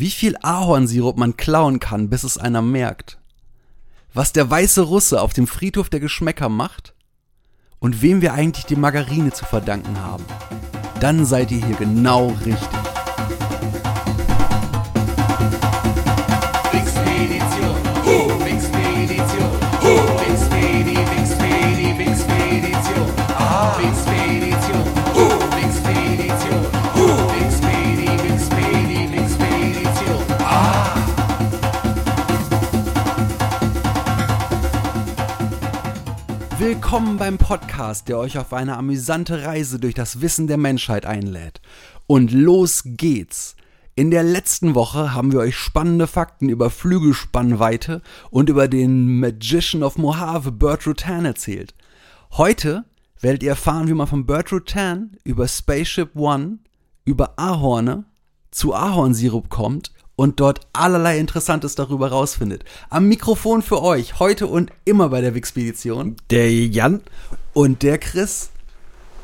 wie viel Ahornsirup man klauen kann, bis es einer merkt, was der weiße Russe auf dem Friedhof der Geschmäcker macht und wem wir eigentlich die Margarine zu verdanken haben, dann seid ihr hier genau richtig. Willkommen beim Podcast, der euch auf eine amüsante Reise durch das Wissen der Menschheit einlädt. Und los geht's! In der letzten Woche haben wir euch spannende Fakten über Flügelspannweite und über den Magician of Mojave, Bert Rutan, erzählt. Heute werdet ihr erfahren, wie man von Bert Rutan über Spaceship One, über Ahorne zu Ahornsirup kommt und dort allerlei Interessantes darüber rausfindet. Am Mikrofon für euch, heute und immer bei der Wixpedition, Der Jan, und der Chris.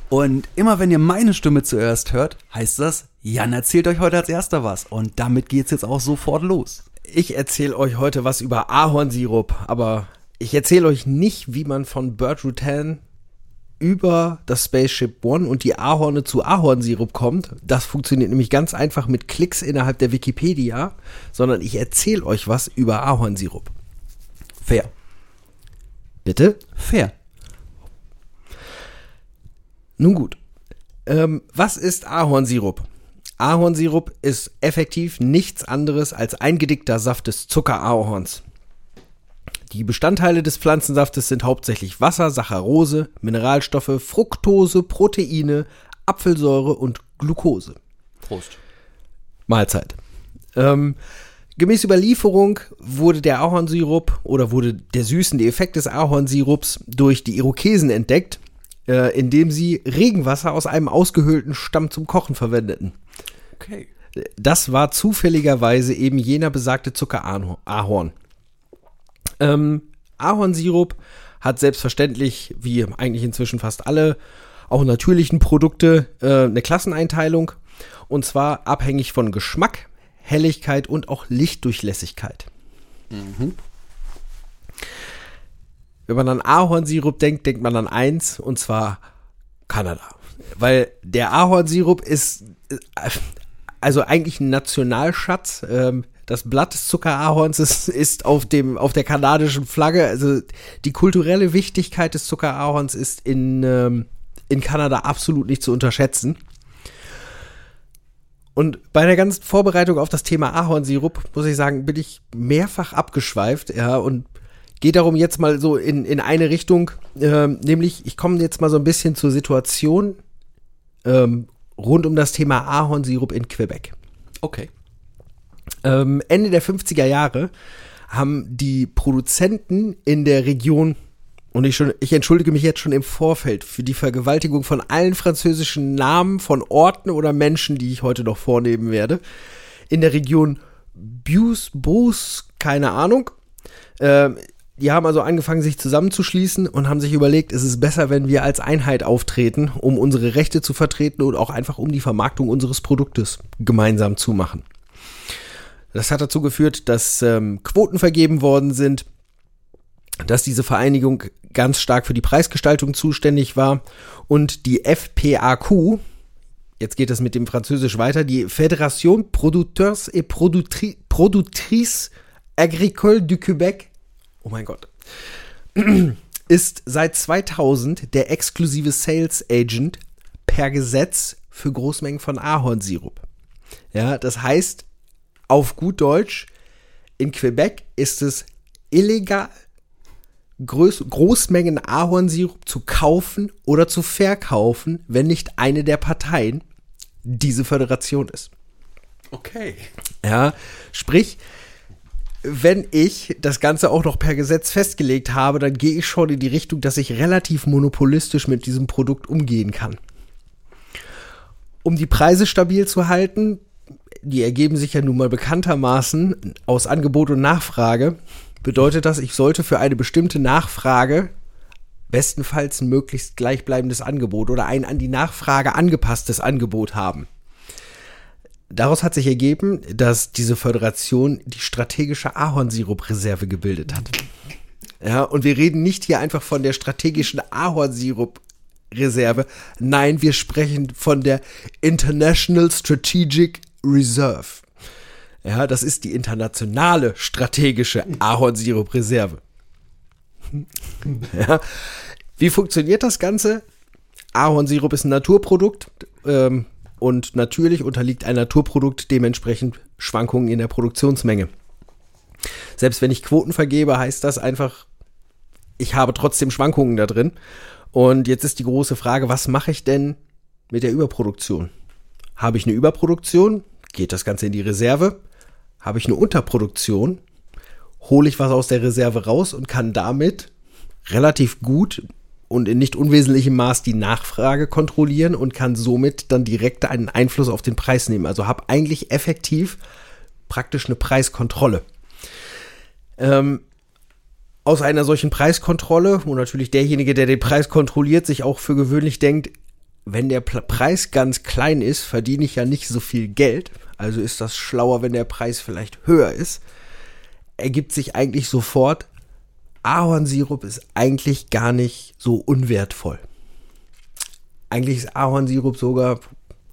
Und immer wenn ihr meine Stimme zuerst hört, heißt das, Jan erzählt euch heute als erster was. Und damit geht's jetzt auch sofort los. ich erzähle euch heute was über Ahornsirup, aber ich erzähle euch nicht, wie man von Bert Rutan über das Spaceship One und die Ahorne zu Ahornsirup kommt. Das funktioniert nämlich ganz einfach mit Klicks innerhalb der Wikipedia, sondern ich erzähle euch was über Ahornsirup. Fair. Bitte? Fair. Nun gut. Ähm, was ist Ahornsirup? Ahornsirup ist effektiv nichts anderes als eingedickter Saft des Zuckerahorns. Die Bestandteile des Pflanzensaftes sind hauptsächlich Wasser, Saccharose, Mineralstoffe, Fructose, Proteine, Apfelsäure und Glucose. Prost. Mahlzeit. Ähm, gemäß Überlieferung wurde der Ahornsirup oder wurde der süßende Effekt des Ahornsirups durch die Irokesen entdeckt, äh, indem sie Regenwasser aus einem ausgehöhlten Stamm zum Kochen verwendeten. Okay. Das war zufälligerweise eben jener besagte Zuckerahorn. Ähm, Ahornsirup hat selbstverständlich, wie eigentlich inzwischen fast alle auch natürlichen Produkte, äh, eine Klasseneinteilung. Und zwar abhängig von Geschmack, Helligkeit und auch Lichtdurchlässigkeit. Wenn man an Ahornsirup denkt, denkt man an eins, und zwar Kanada. Weil der Ahornsirup ist äh, also eigentlich ein Nationalschatz. Ähm, das Blatt des Zuckerahorns ist, ist auf, dem, auf der kanadischen Flagge. Also die kulturelle Wichtigkeit des Zuckerahorns ist in, ähm, in Kanada absolut nicht zu unterschätzen. Und bei der ganzen Vorbereitung auf das Thema Ahornsirup, muss ich sagen, bin ich mehrfach abgeschweift, ja, und geht darum jetzt mal so in, in eine Richtung, ähm, nämlich ich komme jetzt mal so ein bisschen zur Situation ähm, rund um das Thema Ahornsirup in Quebec. Okay. Ähm, Ende der 50er Jahre haben die Produzenten in der Region, und ich, schon, ich entschuldige mich jetzt schon im Vorfeld für die Vergewaltigung von allen französischen Namen von Orten oder Menschen, die ich heute noch vornehmen werde, in der Region Bius, Bus, keine Ahnung. Ähm, die haben also angefangen, sich zusammenzuschließen und haben sich überlegt, es ist besser, wenn wir als Einheit auftreten, um unsere Rechte zu vertreten und auch einfach um die Vermarktung unseres Produktes gemeinsam zu machen. Das hat dazu geführt, dass ähm, Quoten vergeben worden sind, dass diese Vereinigung ganz stark für die Preisgestaltung zuständig war und die FPAQ, jetzt geht es mit dem Französisch weiter, die Fédération Producteurs et Productri Productrices Agricoles du Québec, oh mein Gott, ist seit 2000 der exklusive Sales Agent per Gesetz für Großmengen von Ahornsirup. Ja, das heißt, auf gut Deutsch, in Quebec ist es illegal, Groß Großmengen Ahornsirup zu kaufen oder zu verkaufen, wenn nicht eine der Parteien diese Föderation ist. Okay. Ja, sprich, wenn ich das Ganze auch noch per Gesetz festgelegt habe, dann gehe ich schon in die Richtung, dass ich relativ monopolistisch mit diesem Produkt umgehen kann. Um die Preise stabil zu halten, die ergeben sich ja nun mal bekanntermaßen aus Angebot und Nachfrage, bedeutet das, ich sollte für eine bestimmte Nachfrage bestenfalls ein möglichst gleichbleibendes Angebot oder ein an die Nachfrage angepasstes Angebot haben. Daraus hat sich ergeben, dass diese Föderation die strategische Ahornsirup-Reserve gebildet hat. Ja, und wir reden nicht hier einfach von der strategischen Ahornsirup-Reserve. Nein, wir sprechen von der International Strategic Reserve. Ja, das ist die internationale strategische Ahornsirup-Reserve. ja. Wie funktioniert das Ganze? Ahornsirup ist ein Naturprodukt ähm, und natürlich unterliegt ein Naturprodukt dementsprechend Schwankungen in der Produktionsmenge. Selbst wenn ich Quoten vergebe, heißt das einfach, ich habe trotzdem Schwankungen da drin. Und jetzt ist die große Frage, was mache ich denn mit der Überproduktion? Habe ich eine Überproduktion? Geht das Ganze in die Reserve? Habe ich eine Unterproduktion? Hole ich was aus der Reserve raus und kann damit relativ gut und in nicht unwesentlichem Maß die Nachfrage kontrollieren und kann somit dann direkt einen Einfluss auf den Preis nehmen. Also habe eigentlich effektiv praktisch eine Preiskontrolle. Ähm, aus einer solchen Preiskontrolle, wo natürlich derjenige, der den Preis kontrolliert, sich auch für gewöhnlich denkt, wenn der Preis ganz klein ist, verdiene ich ja nicht so viel Geld. Also ist das schlauer, wenn der Preis vielleicht höher ist. Ergibt sich eigentlich sofort, Ahornsirup ist eigentlich gar nicht so unwertvoll. Eigentlich ist Ahornsirup sogar,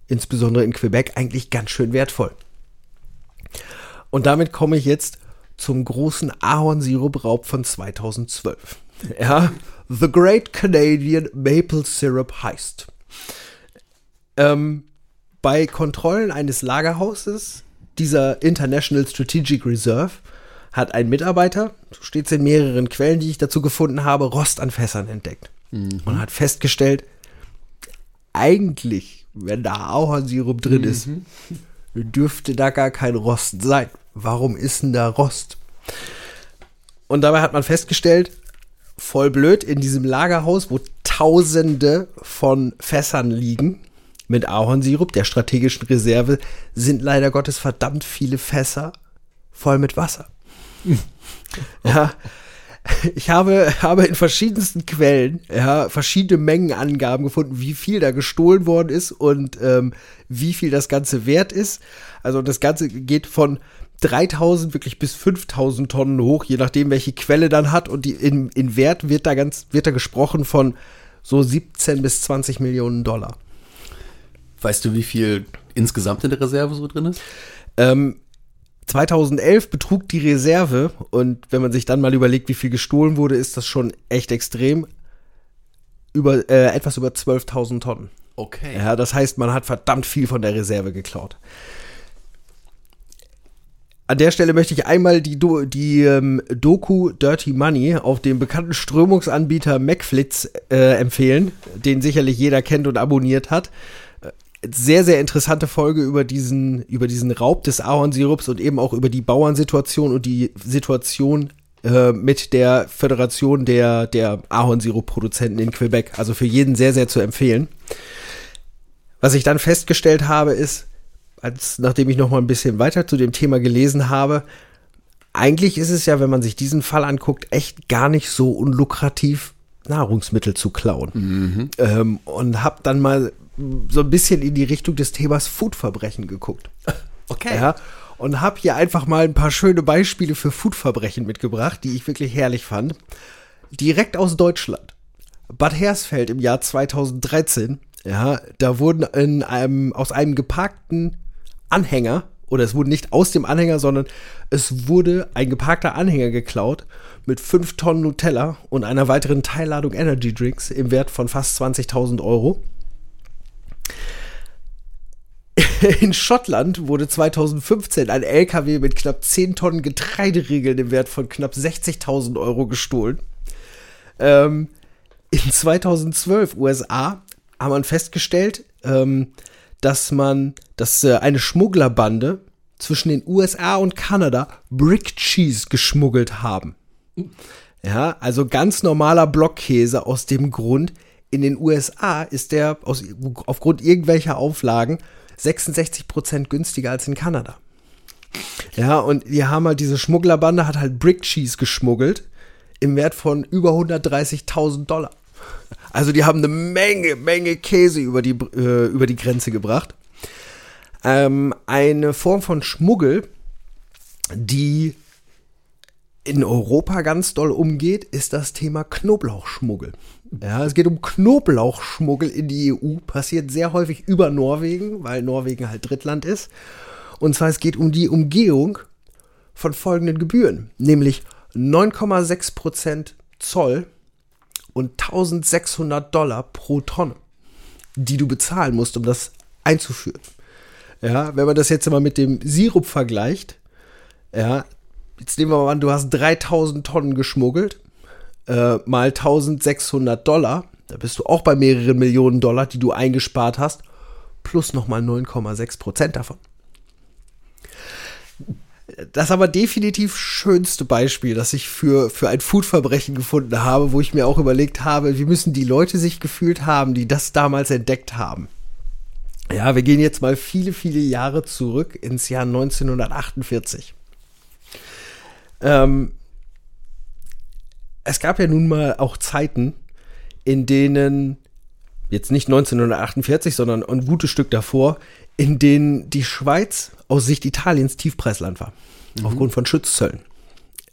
insbesondere in Quebec, eigentlich ganz schön wertvoll. Und damit komme ich jetzt zum großen Ahornsirup-Raub von 2012. Ja, The Great Canadian Maple Syrup Heist. Ähm, bei Kontrollen eines Lagerhauses dieser International Strategic Reserve hat ein Mitarbeiter, so steht es in mehreren Quellen, die ich dazu gefunden habe, Rost an Fässern entdeckt. Mhm. Und hat festgestellt, eigentlich, wenn da Ahornsirup drin mhm. ist, dürfte da gar kein Rost sein. Warum ist denn da Rost? Und dabei hat man festgestellt, voll blöd, in diesem Lagerhaus, wo Tausende von Fässern liegen mit Ahornsirup, der strategischen Reserve, sind leider Gottes verdammt viele Fässer voll mit Wasser. ja. Ich habe, habe in verschiedensten Quellen ja, verschiedene Mengenangaben gefunden, wie viel da gestohlen worden ist und ähm, wie viel das Ganze wert ist. Also das Ganze geht von 3000 wirklich bis 5000 Tonnen hoch, je nachdem, welche Quelle dann hat. Und die, in, in Wert wird da ganz, wird da gesprochen von so 17 bis 20 Millionen Dollar. Weißt du, wie viel insgesamt in der Reserve so drin ist? Ähm, 2011 betrug die Reserve und wenn man sich dann mal überlegt, wie viel gestohlen wurde, ist das schon echt extrem. Über äh, etwas über 12.000 Tonnen. Okay. Ja, das heißt, man hat verdammt viel von der Reserve geklaut. An der Stelle möchte ich einmal die, Do die ähm, Doku Dirty Money auf dem bekannten Strömungsanbieter MacFlitz äh, empfehlen, den sicherlich jeder kennt und abonniert hat sehr, sehr interessante Folge über diesen, über diesen Raub des Ahornsirups und eben auch über die Bauernsituation und die Situation äh, mit der Föderation der, der Ahornsirup-Produzenten in Quebec. Also für jeden sehr, sehr zu empfehlen. Was ich dann festgestellt habe, ist, als nachdem ich noch mal ein bisschen weiter zu dem Thema gelesen habe, eigentlich ist es ja, wenn man sich diesen Fall anguckt, echt gar nicht so unlukrativ, Nahrungsmittel zu klauen. Mhm. Ähm, und habe dann mal so ein bisschen in die Richtung des Themas Foodverbrechen geguckt. Okay. Ja, und habe hier einfach mal ein paar schöne Beispiele für Foodverbrechen mitgebracht, die ich wirklich herrlich fand. Direkt aus Deutschland. Bad Hersfeld im Jahr 2013. Ja, da wurden in einem, aus einem geparkten Anhänger, oder es wurde nicht aus dem Anhänger, sondern es wurde ein geparkter Anhänger geklaut mit 5 Tonnen Nutella und einer weiteren Teilladung Energy Drinks im Wert von fast 20.000 Euro. In Schottland wurde 2015 ein LKW mit knapp 10 Tonnen Getreideregeln im Wert von knapp 60.000 Euro gestohlen. Ähm, in 2012 USA haben man festgestellt, ähm, dass man, dass äh, eine Schmugglerbande zwischen den USA und Kanada Brick Cheese geschmuggelt haben. Ja, also ganz normaler Blockkäse aus dem Grund, in den USA ist der aus, aufgrund irgendwelcher Auflagen 66% günstiger als in Kanada. Ja, und die haben halt, diese Schmugglerbande hat halt Brick Cheese geschmuggelt im Wert von über 130.000 Dollar. Also die haben eine Menge, Menge Käse über die, äh, über die Grenze gebracht. Ähm, eine Form von Schmuggel, die in Europa ganz doll umgeht, ist das Thema Knoblauchschmuggel. Ja, es geht um Knoblauchschmuggel in die EU, passiert sehr häufig über Norwegen, weil Norwegen halt Drittland ist. Und zwar es geht um die Umgehung von folgenden Gebühren, nämlich 9,6% Zoll und 1600 Dollar pro Tonne, die du bezahlen musst, um das einzuführen. Ja, wenn man das jetzt mal mit dem Sirup vergleicht, ja, jetzt nehmen wir mal an, du hast 3000 Tonnen geschmuggelt, äh, mal 1600 Dollar, da bist du auch bei mehreren Millionen Dollar, die du eingespart hast, plus nochmal 9,6 Prozent davon. Das aber definitiv schönste Beispiel, das ich für, für ein Foodverbrechen gefunden habe, wo ich mir auch überlegt habe, wie müssen die Leute sich gefühlt haben, die das damals entdeckt haben. Ja, wir gehen jetzt mal viele, viele Jahre zurück ins Jahr 1948. Ähm, es gab ja nun mal auch Zeiten, in denen, jetzt nicht 1948, sondern ein gutes Stück davor, in denen die Schweiz aus Sicht Italiens Tiefpreisland war. Aufgrund von Schutzzöllen.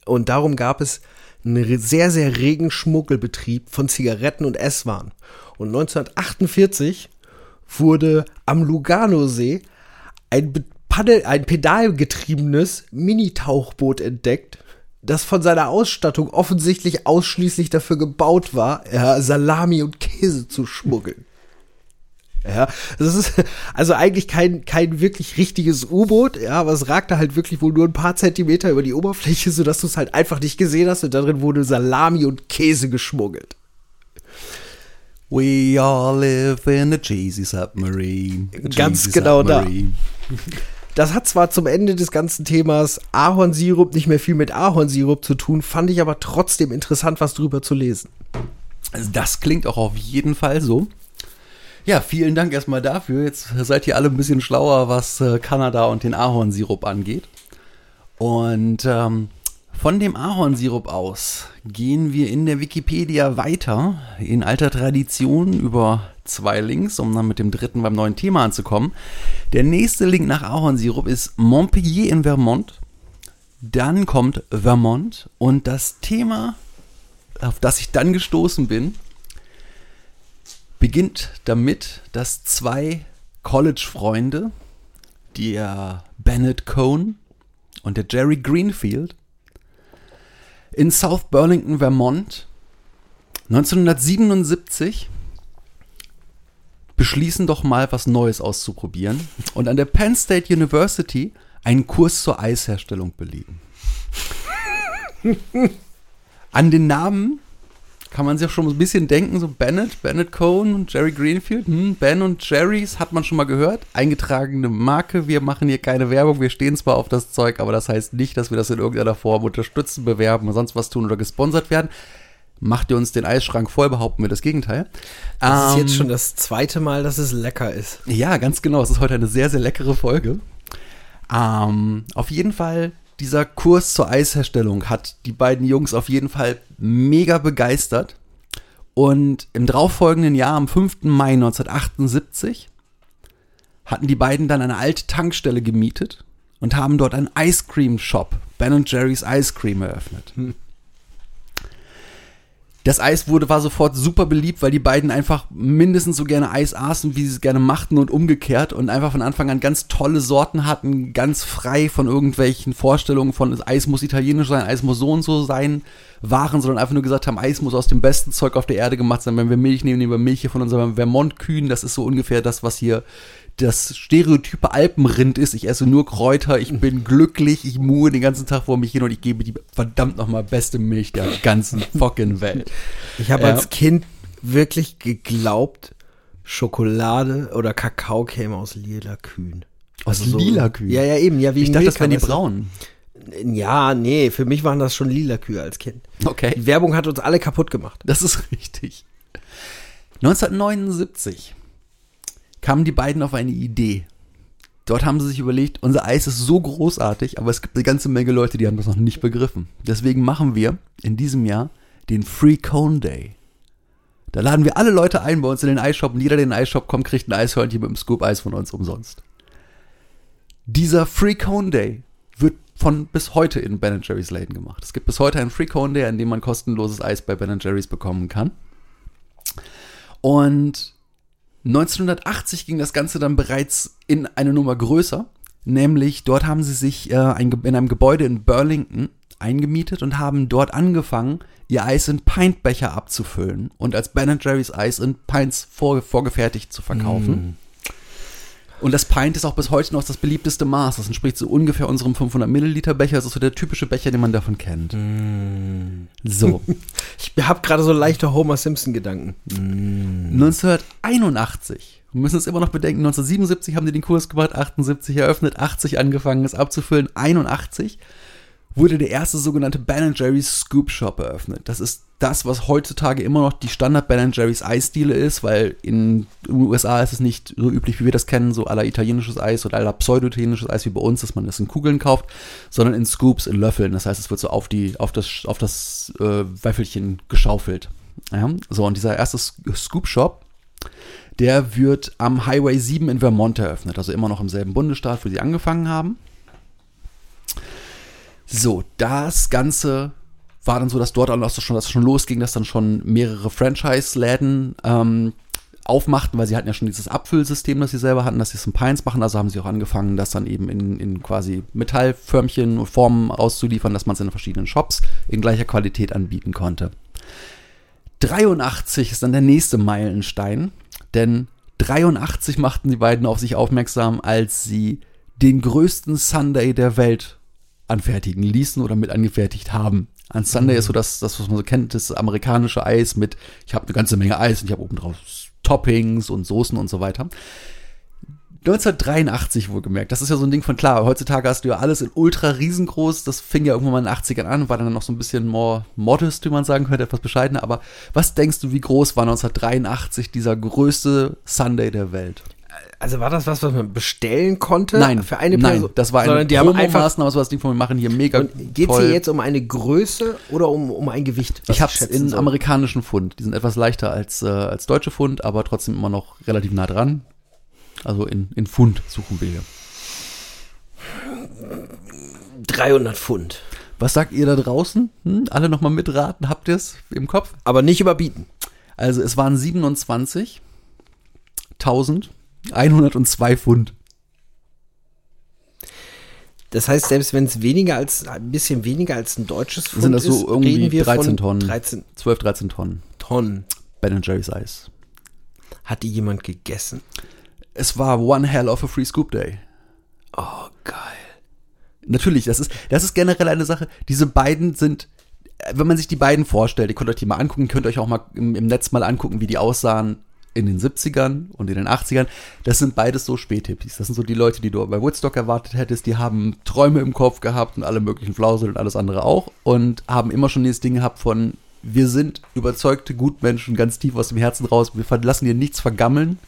Und darum gab es einen sehr, sehr regen Schmuggelbetrieb von Zigaretten und Esswaren. Und 1948 wurde am Luganosee ein, ein pedalgetriebenes Mini-Tauchboot entdeckt, das von seiner Ausstattung offensichtlich ausschließlich dafür gebaut war, ja, Salami und Käse zu schmuggeln. Ja, das ist also eigentlich kein, kein wirklich richtiges U-Boot, ja, aber es ragte halt wirklich wohl nur ein paar Zentimeter über die Oberfläche, sodass du es halt einfach nicht gesehen hast und darin wurde Salami und Käse geschmuggelt. We all live in a cheesy submarine. A Ganz cheesy genau da. submarine. Das hat zwar zum Ende des ganzen Themas Ahornsirup nicht mehr viel mit Ahornsirup zu tun, fand ich aber trotzdem interessant, was drüber zu lesen. Also das klingt auch auf jeden Fall so. Ja, vielen Dank erstmal dafür. Jetzt seid ihr alle ein bisschen schlauer, was äh, Kanada und den Ahornsirup angeht. Und ähm, von dem Ahornsirup aus gehen wir in der Wikipedia weiter in alter Tradition über zwei Links, um dann mit dem dritten beim neuen Thema anzukommen. Der nächste Link nach Ahornsirup ist Montpellier in Vermont. Dann kommt Vermont und das Thema, auf das ich dann gestoßen bin, beginnt damit, dass zwei College-Freunde, der Bennett Cohn und der Jerry Greenfield, in South Burlington, Vermont, 1977 beschließen doch mal was Neues auszuprobieren und an der Penn State University einen Kurs zur Eisherstellung belegen. An den Namen kann man sich auch schon ein bisschen denken, so Bennett, Bennett Cohn und Jerry Greenfield. Hm, ben und Jerry's hat man schon mal gehört. Eingetragene Marke. Wir machen hier keine Werbung. Wir stehen zwar auf das Zeug, aber das heißt nicht, dass wir das in irgendeiner Form unterstützen, bewerben oder sonst was tun oder gesponsert werden. Macht ihr uns den Eisschrank voll, behaupten wir das Gegenteil. Das ist Ähm, jetzt schon das zweite Mal, dass es lecker ist. ja, ganz genau. Es ist heute eine sehr, sehr leckere Folge. Ähm, auf jeden Fall, dieser Kurs zur Eisherstellung hat die beiden Jungs auf jeden Fall mega begeistert. Und im darauffolgenden Jahr, am 5. Mai 1978, hatten die beiden dann eine alte Tankstelle gemietet und haben dort einen Ice Cream Shop, Ben Jerry's Ice Cream, eröffnet. Das Eis wurde, war sofort super beliebt, weil die beiden einfach mindestens so gerne Eis aßen, wie sie es gerne machten und umgekehrt und einfach von Anfang an ganz tolle Sorten hatten, ganz frei von irgendwelchen Vorstellungen von Eis muss italienisch sein, Eis muss so und so sein, waren, sondern einfach nur gesagt haben, Eis muss aus dem besten Zeug auf der Erde gemacht sein. Wenn wir Milch nehmen, nehmen wir Milch hier von unseren Vermont-Kühen. Das ist so ungefähr das, was hier das stereotype Alpenrind ist. Ich esse nur Kräuter, ich bin glücklich, ich muhe den ganzen Tag vor mich hin und ich gebe die verdammt nochmal beste Milch der ganzen fucking Welt. Ich habe Ja. als Kind wirklich geglaubt, Schokolade oder Kakao käme aus lila Kühen. Was, Also so- lila Kühe? Ja, ja, eben. Ja, wie Ich dachte, das wären die braunen. Ja, nee, für mich waren das schon lila Kühe als Kind. Okay. Die Werbung hat uns alle kaputt gemacht. Das ist richtig. 1979 kamen die beiden auf eine Idee. Dort haben sie sich überlegt, unser Eis ist so großartig, aber es gibt eine ganze Menge Leute, die haben das noch nicht begriffen. Deswegen machen wir in diesem Jahr den Free Cone Day. Da laden wir alle Leute ein bei uns in den Eisshop und jeder, der in den Eisshop kommt, kriegt ein Eishörnchen mit dem Scoop-Eis von uns umsonst. Dieser Free Cone Day wird von bis heute in Ben Jerry's Läden gemacht. Es gibt bis heute einen Free Cone Day, an dem man kostenloses Eis bei Ben Jerry's bekommen kann. Und 1980 ging das Ganze dann bereits in eine Nummer größer, nämlich dort haben sie sich äh, ein, in einem Gebäude in Burlington eingemietet und haben dort angefangen, ihr Eis in Pintbecher abzufüllen und als Ben Jerry's Eis in Pints vor, vorgefertigt zu verkaufen. Und das Pint ist auch bis heute noch das beliebteste Maß. Das entspricht so ungefähr unserem 500 Milliliter Becher. Das ist so der typische Becher, den man davon kennt. So. Ich habe gerade so leichte Homer Simpson-Gedanken. 1981. Wir müssen es immer noch bedenken, 1977 haben die den Kurs gemacht, 78 eröffnet, 80 angefangen, es abzufüllen, 81 wurde der erste sogenannte Ben Jerry's Scoop Shop eröffnet. Das ist das, was heutzutage immer noch die Standard Ben Jerry's Eisdiele ist, weil in den USA ist es nicht so üblich, wie wir das kennen, so aller italienisches Eis oder aller pseudo-italienisches Eis wie bei uns, dass man das in Kugeln kauft, sondern in Scoops, in Löffeln. Das heißt, es wird so auf die, auf das, auf das äh, Wäffelchen geschaufelt. Ja? So, und dieser erste Scoop Shop, der wird am Highway 7 in Vermont eröffnet, also immer noch im selben Bundesstaat, wo sie angefangen haben. So, das Ganze war dann so, dass dort auch so schon, dass es schon losging, dass dann schon mehrere Franchise-Läden ähm, aufmachten, weil sie hatten ja schon dieses Abfüllsystem, das sie selber hatten, dass sie es in Pines machen. Also haben sie auch angefangen, das dann eben in, in quasi Metallförmchen und Formen auszuliefern, dass man es in verschiedenen Shops in gleicher Qualität anbieten konnte. 83 ist dann der nächste Meilenstein, denn 83 machten die beiden auf sich aufmerksam, als sie den größten Sunday der Welt anfertigen ließen oder mit angefertigt haben. Ein Sunday ist so das, das, was man so kennt, das amerikanische Eis mit, ich habe eine ganze Menge Eis und ich habe oben drauf Toppings und Soßen und so weiter. 1983 wohlgemerkt. Das ist ja so ein Ding von klar, heutzutage hast du ja alles in ultra riesengroß. Das fing ja irgendwann mal in den 80ern an, war dann noch so ein bisschen more modest, wie man sagen könnte, etwas bescheidener. Aber was denkst du, wie groß war 1983 dieser größte Sunday der Welt? Also war das was, was man bestellen konnte? Nein, für eine nein, Person? das war eine die haben einfach. Promo-Maßnahme, so was Ding von wir machen hier mega Geht es hier jetzt um eine Größe oder um, um ein Gewicht? ich habe es in soll? amerikanischen Pfund. Die sind etwas leichter als, äh, als deutsche Pfund, aber trotzdem immer noch relativ nah dran. Also in, in Pfund suchen wir hier. 300 Pfund. Was sagt ihr da draußen? Hm? Alle nochmal mitraten? Habt ihr es im Kopf? Aber nicht überbieten. Also es waren 27.102 Pfund. Das heißt, selbst wenn es weniger als ein bisschen weniger als ein deutsches Pfund Sind das so ist, irgendwie reden wir 13 von Tonnen? 13 12, 13 Tonnen. Tonnen. Ben Jerry's Eis. Hat die jemand gegessen? Es war one hell of a free scoop day. Oh, geil. Natürlich, das ist, das ist generell eine Sache. Diese beiden sind, äh, wenn man sich die beiden vorstellt, ihr könnt euch die mal angucken, könnt euch auch mal im, im Netz mal angucken, wie die aussahen in den 70ern und in den 80ern. Das sind beides so Späthippies. Das sind so die Leute, die du bei Woodstock erwartet hättest. Die haben Träume im Kopf gehabt und alle möglichen Flausel und alles andere auch und haben immer schon dieses Ding gehabt von, wir sind überzeugte Gutmenschen ganz tief aus dem Herzen raus. Wir lassen dir nichts vergammeln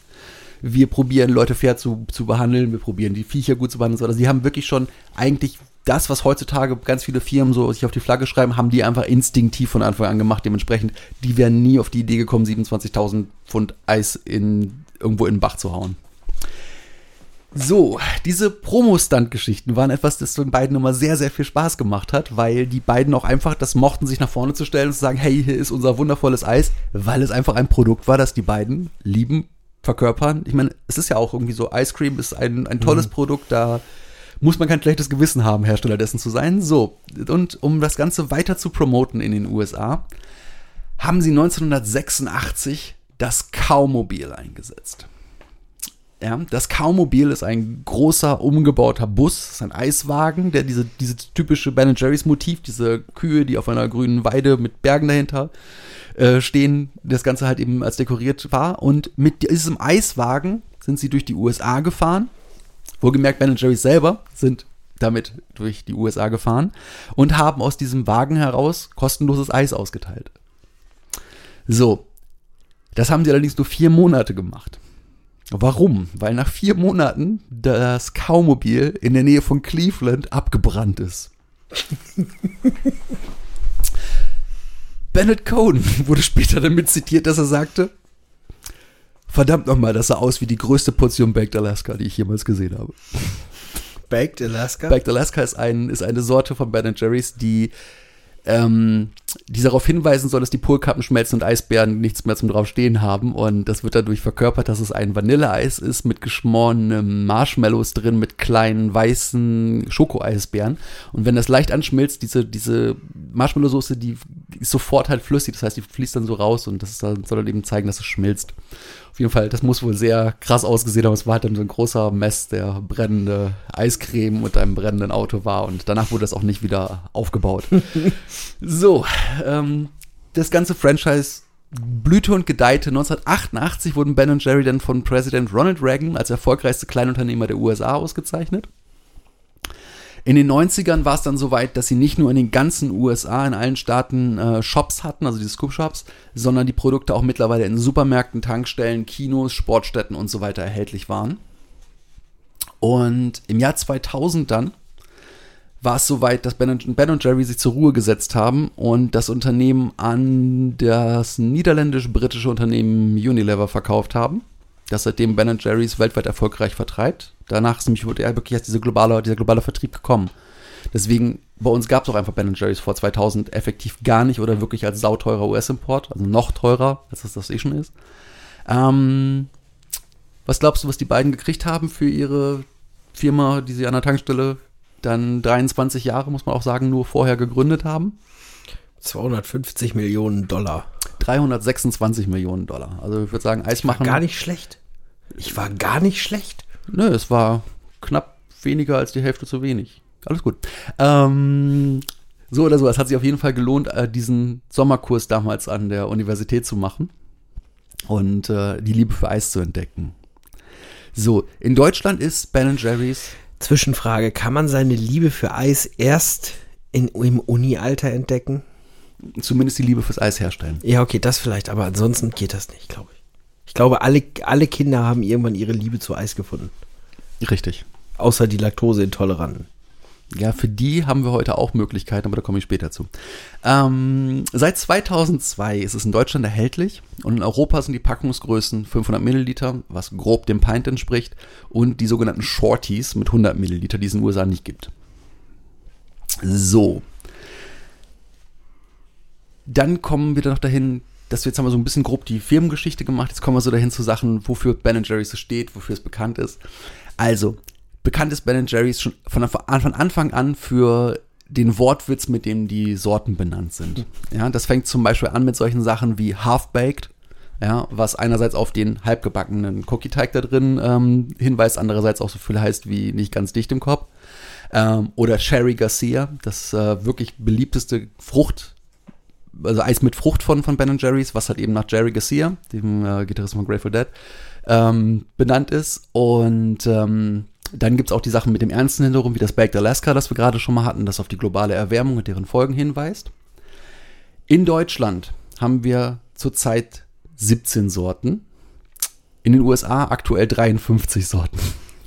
wir probieren Leute fair zu, zu behandeln, wir probieren die Viecher gut zu behandeln. Also die haben wirklich schon eigentlich das, was heutzutage ganz viele Firmen so sich auf die Flagge schreiben, haben die einfach instinktiv von Anfang an gemacht. Dementsprechend, die wären nie auf die Idee gekommen, 27.000 Pfund Eis in, irgendwo in den Bach zu hauen. So, diese Promo-Stunt-Geschichten waren etwas, das den beiden immer sehr, sehr viel Spaß gemacht hat, weil die beiden auch einfach das mochten, sich nach vorne zu stellen und zu sagen, hey, hier ist unser wundervolles Eis, weil es einfach ein Produkt war, das die beiden lieben, verkörpern. Ich meine, es ist ja auch irgendwie so, Ice Cream ist ein, ein tolles Produkt, da muss man kein schlechtes Gewissen haben, Hersteller dessen zu sein. So, und um das Ganze weiter zu promoten in den USA, haben sie 1986 das Kaumobil eingesetzt. Ja, das Kaumobil ist ein großer, umgebauter Bus, ist ein Eiswagen, der diese, diese typische Ben Jerry's Motiv, diese Kühe, die auf einer grünen Weide mit Bergen dahinter äh, stehen, das Ganze halt eben als dekoriert war. Und mit diesem Eiswagen sind sie durch die USA gefahren Wohlgemerkt, Ben Jerry's selber sind damit durch die USA gefahren und haben aus diesem Wagen heraus kostenloses Eis ausgeteilt. So, das haben sie allerdings nur vier Monate gemacht. Warum? Weil nach vier Monaten das Kaumobil in der Nähe von Cleveland abgebrannt ist. Bennett Cohen wurde später damit zitiert, dass er sagte, verdammt nochmal, das sah aus wie die größte Portion Baked Alaska, die ich jemals gesehen habe. Baked Alaska? Baked Alaska ist, ein, ist eine Sorte von Ben Jerry's, die, ähm, die darauf hinweisen soll, dass die Polkappen schmelzen und Eisbären nichts mehr zum draufstehen haben. Und das wird dadurch verkörpert, dass es ein Vanilleeis ist mit geschmorenen Marshmallows drin, mit kleinen weißen Schokoeisbären. Und wenn das leicht anschmilzt, diese, diese Marshmallow-Soße, die ist sofort halt flüssig. Das heißt, die fließt dann so raus und das ist soll dann eben zeigen, dass es schmilzt. Auf jeden Fall, das muss wohl sehr krass ausgesehen haben. Es war halt dann so ein großer Mess, der brennende Eiscreme mit einem brennenden Auto war. Und danach wurde das auch nicht wieder aufgebaut. so, ähm, das ganze Franchise blühte und gedeihte. 1988 wurden Ben und Jerry dann von Präsident Ronald Reagan als erfolgreichste Kleinunternehmer der USA ausgezeichnet. In den 90ern war es dann so weit, dass sie nicht nur in den ganzen USA, in allen Staaten äh, Shops hatten, also die Scoop-Shops, sondern die Produkte auch mittlerweile in Supermärkten, Tankstellen, Kinos, Sportstätten und so weiter erhältlich waren. Und im Jahr 2000 dann war es soweit, dass Ben und, ben und Jerry sich zur Ruhe gesetzt haben und das Unternehmen an das niederländisch-britische Unternehmen Unilever verkauft haben, das seitdem Ben Jerry's weltweit erfolgreich vertreibt. Danach ist nämlich wirklich erst diese globale, dieser globale Vertrieb gekommen. Deswegen, bei uns gab es auch einfach Ben Jerry's vor 2000 effektiv gar nicht oder wirklich als sauteurer US-Import, also noch teurer, als das das eh schon ist. Ähm, was glaubst du, was die beiden gekriegt haben für ihre Firma, die sie an der Tankstelle dann 23 Jahre, muss man auch sagen, nur vorher gegründet haben? 250 Millionen Dollar. 326 Millionen Dollar. Also ich würde sagen, Eis machen. Gar nicht schlecht. Ich war gar nicht schlecht. Nö, es war knapp weniger als die Hälfte zu wenig. Alles gut. Ähm, so oder so, es hat sich auf jeden Fall gelohnt, äh, diesen Sommerkurs damals an der Universität zu machen und äh, die Liebe für Eis zu entdecken. So, in Deutschland ist Ben Jerry's. Zwischenfrage, kann man seine Liebe für Eis erst in, im Uni-Alter entdecken? Zumindest die Liebe fürs Eis herstellen. Ja, okay, das vielleicht, aber ansonsten geht das nicht, glaube ich. Ich glaube, alle, alle Kinder haben irgendwann ihre Liebe zu Eis gefunden. Richtig. Außer die Laktoseintoleranten. Ja, für die haben wir heute auch Möglichkeiten, aber da komme ich später zu. Ähm, seit 2002 ist es in Deutschland erhältlich und in Europa sind die Packungsgrößen 500 Milliliter, was grob dem Pint entspricht, und die sogenannten Shorties mit 100 Milliliter, die es in den USA nicht gibt. So. Dann kommen wir noch dahin, dass wir jetzt haben wir so ein bisschen grob die Firmengeschichte gemacht. Jetzt kommen wir so dahin zu Sachen, wofür Ben Jerry's so steht, wofür es bekannt ist. Also, bekannt ist Ben Jerry's schon von, Anfang an für den Wortwitz, mit dem die Sorten benannt sind. Ja, das fängt zum Beispiel an mit solchen Sachen wie Half-Baked, ja, was einerseits auf den halbgebackenen Cookie-Teig da drin ähm, hinweist, andererseits auch so viel heißt wie nicht ganz dicht im Kopf. Ähm, oder Sherry Garcia, das äh, wirklich beliebteste Frucht, also Eis mit Frucht von, von Ben Jerry's, was halt eben nach Jerry Garcia, dem äh, Gitarristen von Grateful Dead, ähm, benannt ist. Und ähm, dann gibt es auch die Sachen mit dem ernsten Hintergrund, wie das Baked Alaska, das wir gerade schon mal hatten, das auf die globale Erwärmung und deren Folgen hinweist. In Deutschland haben wir zurzeit 17 Sorten. In den USA aktuell 53 Sorten.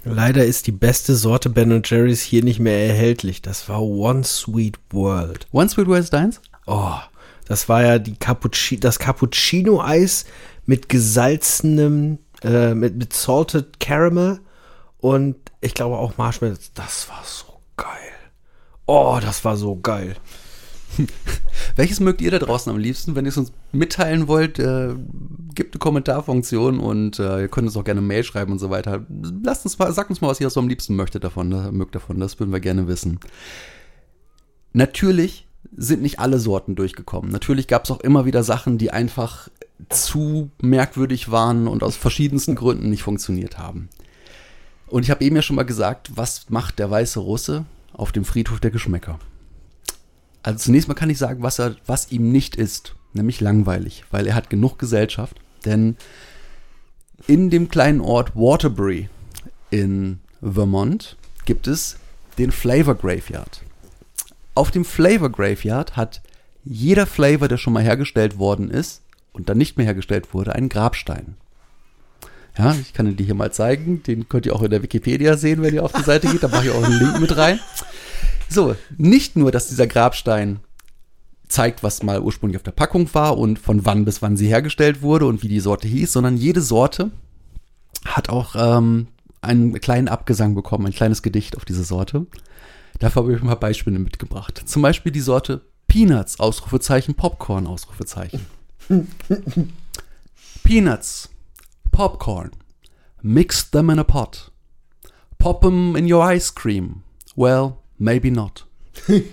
Leider ist die beste Sorte Ben Jerry's hier nicht mehr erhältlich. Das war One Sweet World. One Sweet World ist deins? Oh, das war ja die Cappucci das Cappuccino-Eis mit gesalzenem, äh, mit, mit Salted Caramel und ich glaube auch Marshmallows. Das war so geil. Oh, das war so geil. Welches mögt ihr da draußen am liebsten? Wenn ihr es uns mitteilen wollt, äh, gebt eine Kommentarfunktion und äh, ihr könnt uns auch gerne Mail schreiben und so weiter. Lasst uns mal, sagt uns mal, was ihr so am liebsten möchtet davon, mögt davon. Das würden wir gerne wissen. Natürlich sind nicht alle Sorten durchgekommen. Natürlich gab es auch immer wieder Sachen, die einfach zu merkwürdig waren und aus verschiedensten Gründen nicht funktioniert haben. Und ich habe eben ja schon mal gesagt, was macht der weiße Russe auf dem Friedhof der Geschmäcker? Also zunächst mal kann ich sagen, was er, was ihm nicht ist, nämlich langweilig, weil er hat genug Gesellschaft. Denn in dem kleinen Ort Waterbury in Vermont gibt es den Flavor Graveyard. Auf dem Flavor Graveyard hat jeder Flavor, der schon mal hergestellt worden ist und dann nicht mehr hergestellt wurde, einen Grabstein. Ja, ich kann ihn dir hier mal zeigen. Den könnt ihr auch in der Wikipedia sehen, wenn ihr auf die Seite geht. Da mache ich auch einen Link mit rein. So, nicht nur, dass dieser Grabstein zeigt, was mal ursprünglich auf der Packung war und von wann bis wann sie hergestellt wurde und wie die Sorte hieß, sondern jede Sorte hat auch ähm, einen kleinen Abgesang bekommen, ein kleines Gedicht auf diese Sorte. Dafür habe ich mal Beispiele mitgebracht. Zum Beispiel die Sorte Peanuts, Ausrufezeichen, Popcorn, Ausrufezeichen. Peanuts, Popcorn, mix them in a pot. Pop them in your ice cream. Well, maybe not.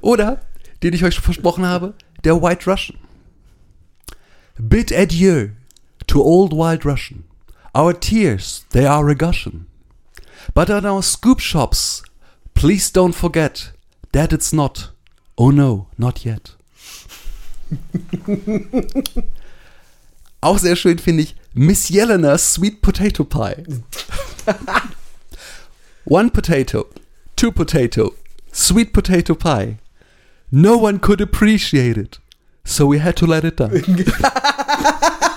Oder, den ich euch schon versprochen habe, der White Russian. Bid adieu to old Wild Russian. Our tears, they are a gushing. But at our scoop shops, please don't forget that it's not. Oh no, not yet. Auch sehr schön finde ich Miss Yelena's Sweet Potato Pie. One potato, two potato, sweet potato pie. No one could appreciate it, so we had to let it die.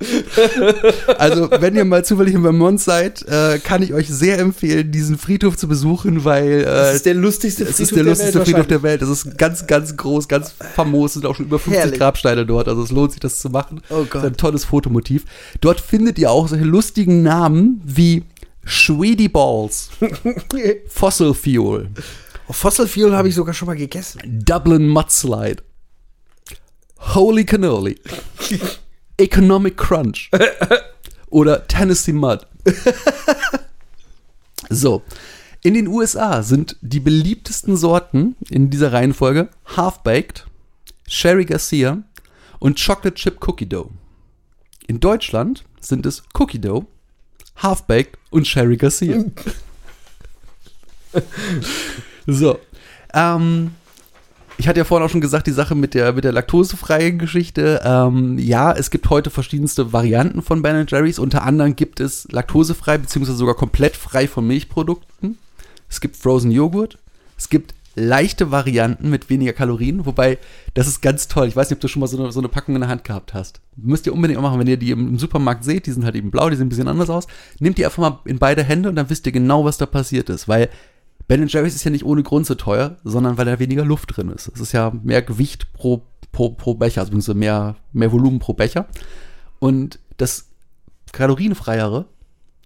Also, wenn ihr mal zufällig in Vermont seid, äh, kann ich euch sehr empfehlen, diesen Friedhof zu besuchen, weil äh, Das ist der lustigste es ist der lustigste Friedhof der Welt. Das ist ganz, ganz groß, ganz famos. Es sind auch schon über 50 Herrlich. Grabsteine dort. Also es lohnt sich, das zu machen. Oh Das Gott. ist ein tolles Fotomotiv. Dort findet ihr auch solche lustigen Namen wie Sweetie Balls, Fossil Fuel, Oh, Fossil Fuel habe ich sogar schon mal gegessen. Dublin Mudslide, Holy Cannoli, Economic Crunch oder Tennessee Mud. So, in den USA sind die beliebtesten Sorten in dieser Reihenfolge Half-Baked, Sherry Garcia und Chocolate Chip Cookie Dough. In Deutschland sind es Cookie Dough, Half-Baked und Sherry Garcia. so, ähm, ich hatte ja vorhin auch schon gesagt, die Sache mit der, mit der laktosefreien Geschichte. Ähm, ja, es gibt heute verschiedenste Varianten von Ben Jerry's. Unter anderem gibt es laktosefrei, beziehungsweise sogar komplett frei von Milchprodukten. Es gibt Frozen Joghurt. Es gibt leichte Varianten mit weniger Kalorien. Wobei, das ist ganz toll. Ich weiß nicht, ob du schon mal so eine, so eine Packung in der Hand gehabt hast. Müsst ihr unbedingt auch machen, wenn ihr die im, Supermarkt seht. Die sind halt eben blau, die sehen ein bisschen anders aus. Nehmt die einfach mal in beide Hände und dann wisst ihr genau, was da passiert ist. Weil Ben Jerry's ist ja nicht ohne Grund so teuer, sondern weil da weniger Luft drin ist. Es ist ja mehr Gewicht pro, pro, pro Becher, also mehr, mehr Volumen pro Becher. Und das kalorienfreiere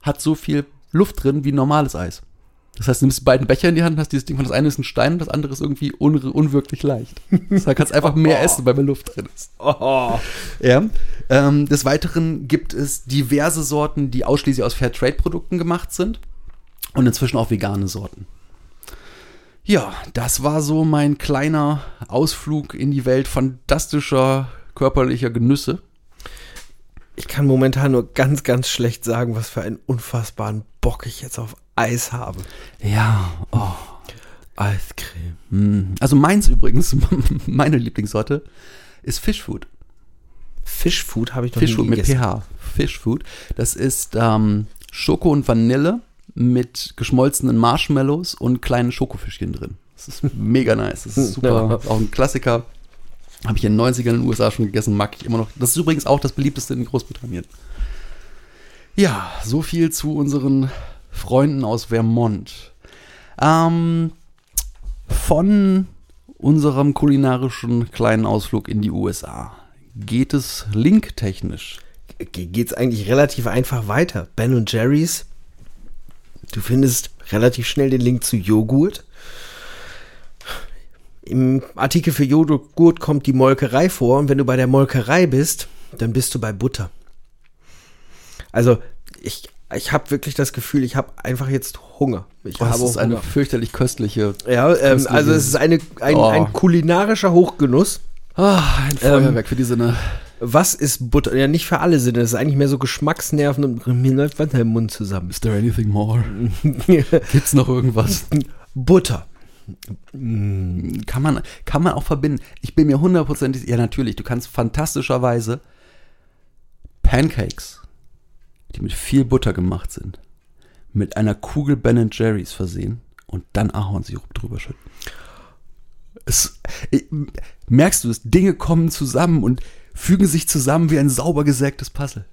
hat so viel Luft drin wie normales Eis. Das heißt, du nimmst beiden Becher in die Hand hast dieses Ding von das eine ist ein Stein, das andere ist irgendwie un unwirklich leicht. Das heißt, kannst einfach mehr essen, weil mehr Luft drin ist. Oh. Ja. Ähm, des Weiteren gibt es diverse Sorten, die ausschließlich aus Fairtrade-Produkten gemacht sind. Und inzwischen auch vegane Sorten. Ja, das war so mein kleiner Ausflug in die Welt fantastischer körperlicher Genüsse. Ich kann momentan nur ganz, ganz schlecht sagen, was für einen unfassbaren Bock ich jetzt auf Eis habe. Ja, oh. Eiscreme. Mm. Also meins übrigens, meine Lieblingssorte, ist Fishfood. Fischfood habe ich noch Fishfood nie mit gegessen. pH. Fishfood. Das ist ähm, Schoko und Vanille mit geschmolzenen Marshmallows und kleinen Schokofischchen drin. Das ist mega nice. Das ist super. Ja. Auch ein Klassiker. Habe ich in den 90ern in den USA schon gegessen, mag ich immer noch. Das ist übrigens auch das beliebteste in Großbritannien. Ja, so viel zu unseren Freunden aus Vermont. Ähm, von unserem kulinarischen kleinen Ausflug in die USA geht es linktechnisch. Ge- Geht's eigentlich relativ einfach weiter. Ben und Jerry's. Du findest relativ schnell den Link zu Joghurt. Im Artikel für Joghurt kommt die Molkerei vor und wenn du bei der Molkerei bist, dann bist du bei Butter. Also ich, ich habe wirklich das Gefühl, ich habe einfach jetzt Hunger. Ich Oh, das habe ist eine Hunger. fürchterlich köstliche. Ja, ähm, also es ist eine, ein, Oh. ein kulinarischer Hochgenuss. Ah, ein Feuerwerk für die Sinne. Was ist Butter? Ja, nicht für alle Sinne. Das ist eigentlich mehr so Geschmacksnerven und mir läuft Wasser im Mund zusammen. Is there anything more? Gibt's noch irgendwas? Butter. Kann man, kann man auch verbinden. Ich bin mir hundertprozentig, ja natürlich, du kannst fantastischerweise Pancakes, die mit viel Butter gemacht sind, mit einer Kugel Ben Jerry's versehen und dann Ahornsirup drüber schütten. Es, ich, merkst du es? Dinge kommen zusammen und fügen sich zusammen wie ein sauber gesägtes Puzzle.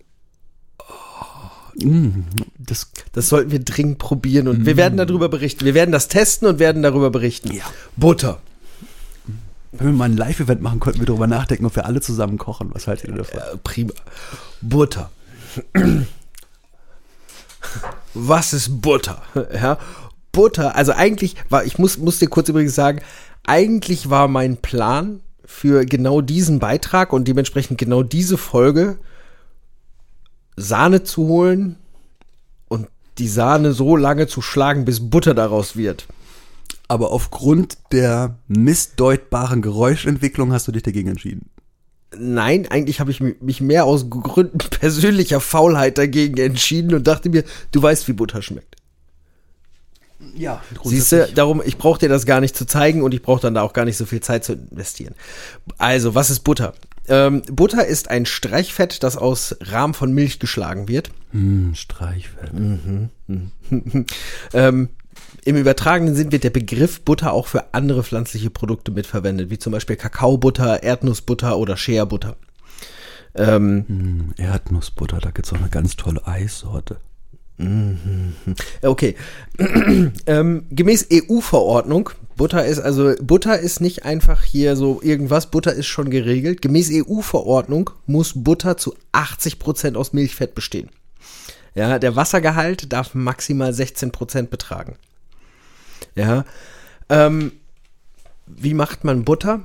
Oh, mm, das, Das sollten wir dringend probieren und wir werden darüber berichten. Wir werden das testen und werden darüber berichten. Ja. Butter. wenn wir mal ein Live-Event machen, könnten wir darüber nachdenken, ob wir alle zusammen kochen. Was haltet ihr davon? Äh, prima. Butter. Was ist Butter? Ja, Butter, also eigentlich war, ich muss, muss dir kurz übrigens sagen, eigentlich war mein Plan für genau diesen Beitrag und dementsprechend genau diese Folge Sahne zu holen und die Sahne so lange zu schlagen, bis Butter daraus wird. Aber aufgrund der missdeutbaren Geräuschentwicklung hast du dich dagegen entschieden. Nein, eigentlich habe ich mi- mich mehr aus Gründen persönlicher Faulheit dagegen entschieden und dachte mir, du weißt, wie Butter schmeckt. Ja, Siehst du, darum, ich brauche dir das gar nicht zu zeigen und ich brauche dann da auch gar nicht so viel Zeit zu investieren. Also, was ist Butter? Ähm, Butter ist ein Streichfett, das aus Rahm von Milch geschlagen wird. Hm, Streichfett. Ähm, Im übertragenen Sinn wird der Begriff Butter auch für andere pflanzliche Produkte mitverwendet, wie zum Beispiel Kakaobutter, Erdnussbutter oder Shea-Butter. Ähm, Hm, Erdnussbutter, da gibt's auch eine ganz tolle Eissorte. Okay. ähm, gemäß EU-Verordnung, Butter ist also, Butter ist nicht einfach hier so irgendwas, Butter ist schon geregelt. Gemäß EU-Verordnung muss Butter zu 80% aus Milchfett bestehen. Ja, der Wassergehalt darf maximal 16% betragen. Ja. Ähm, wie macht man Butter?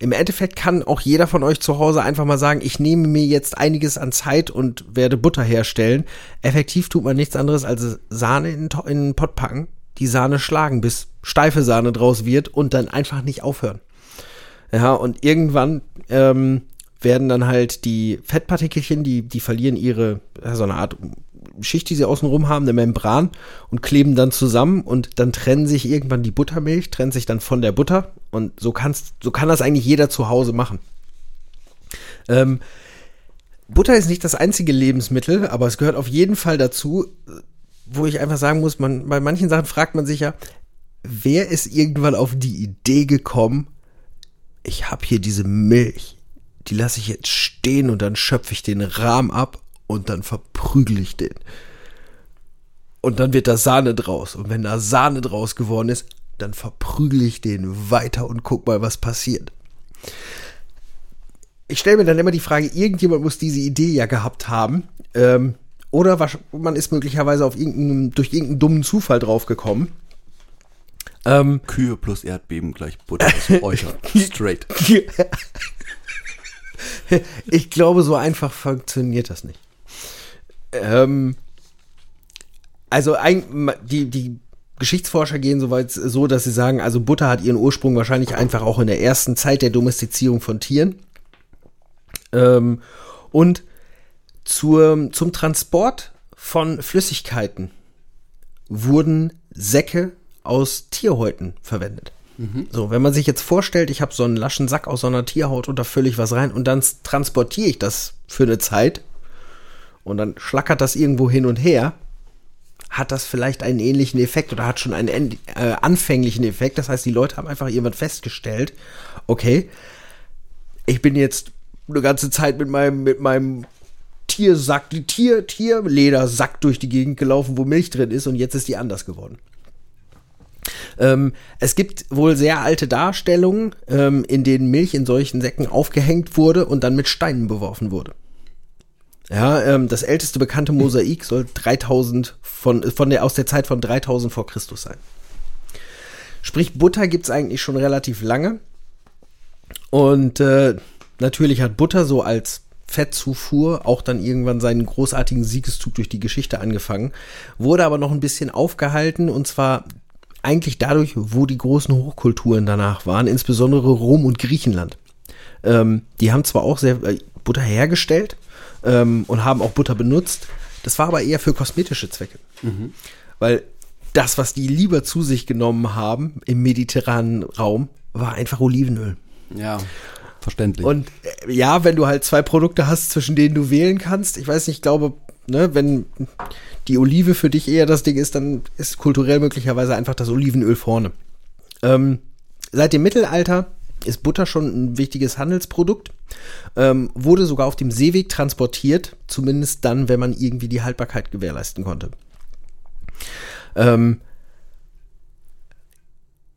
Im Endeffekt kann auch jeder von euch zu Hause einfach mal sagen, ich nehme mir jetzt einiges an Zeit und werde Butter herstellen. Effektiv tut man nichts anderes als Sahne in, in den Pott packen, die Sahne schlagen, bis steife Sahne draus wird und dann einfach nicht aufhören. Ja, und irgendwann ähm, werden dann halt die Fettpartikelchen, die, die verlieren ihre, so eine Art Schicht, die sie außenrum haben, eine Membran und kleben dann zusammen und dann trennen sich irgendwann die Buttermilch, trennt sich dann von der Butter und so kannst, so kann das eigentlich jeder zu Hause machen. Ähm, Butter ist nicht das einzige Lebensmittel, aber es gehört auf jeden Fall dazu, wo ich einfach sagen muss, man, bei manchen Sachen fragt man sich ja, wer ist irgendwann auf die Idee gekommen, ich habe hier diese Milch, die lasse ich jetzt stehen und dann schöpfe ich den Rahm ab und dann verprügel ich den. Und dann wird da Sahne draus. Und wenn da Sahne draus geworden ist, dann verprügel ich den weiter und guck mal, was passiert. Ich stelle mir dann immer die Frage, irgendjemand muss diese Idee ja gehabt haben. Ähm, oder wasch- man ist möglicherweise auf irgendeinen, durch irgendeinen dummen Zufall draufgekommen. Ähm, Kühe plus Erdbeben gleich Butter ist Eucher. Straight. ich glaube, so einfach funktioniert das nicht. Ähm, also ein, die, die Geschichtsforscher gehen soweit so, dass sie sagen, also Butter hat ihren Ursprung wahrscheinlich einfach auch in der ersten Zeit der Domestizierung von Tieren. Ähm, und zur, zum Transport von Flüssigkeiten wurden Säcke aus Tierhäuten verwendet. So, wenn man sich jetzt vorstellt, ich habe so einen laschen Sack aus so einer Tierhaut und da fülle ich was rein und dann transportiere ich das für eine Zeit und dann schlackert das irgendwo hin und her, hat das vielleicht einen ähnlichen Effekt oder hat schon einen end- äh, anfänglichen Effekt. Das heißt, die Leute haben einfach irgendwann festgestellt, okay, ich bin jetzt eine ganze Zeit mit meinem, mit meinem Tiersack, die Tier, Tierledersack durch die Gegend gelaufen, wo Milch drin ist und jetzt ist die anders geworden. Ähm, es gibt wohl sehr alte Darstellungen, ähm, in denen Milch in solchen Säcken aufgehängt wurde und dann mit Steinen beworfen wurde. Ja, ähm, das älteste bekannte Mosaik soll 3000 von, von der, aus der Zeit von 3000 vor Christus sein. Sprich, Butter gibt's eigentlich schon relativ lange. Und äh, natürlich hat Butter so als Fettzufuhr auch dann irgendwann seinen großartigen Siegeszug durch die Geschichte angefangen, wurde aber noch ein bisschen aufgehalten und zwar eigentlich dadurch, wo die großen Hochkulturen danach waren, insbesondere Rom und Griechenland. Ähm, die haben zwar auch sehr äh, Butter hergestellt ähm, und haben auch Butter benutzt, das war aber eher für kosmetische Zwecke. Weil das, was die lieber zu sich genommen haben im mediterranen Raum, war einfach Olivenöl. Ja, verständlich. Und äh, ja, wenn du halt zwei Produkte hast, zwischen denen du wählen kannst. Ich weiß nicht, ich glaube, ne, wenn die Olive für dich eher das Ding ist, dann ist kulturell möglicherweise einfach das Olivenöl vorne. Ähm, seit dem Mittelalter ist Butter schon ein wichtiges Handelsprodukt. Ähm, wurde sogar auf dem Seeweg transportiert, zumindest dann, wenn man irgendwie die Haltbarkeit gewährleisten konnte. Ähm,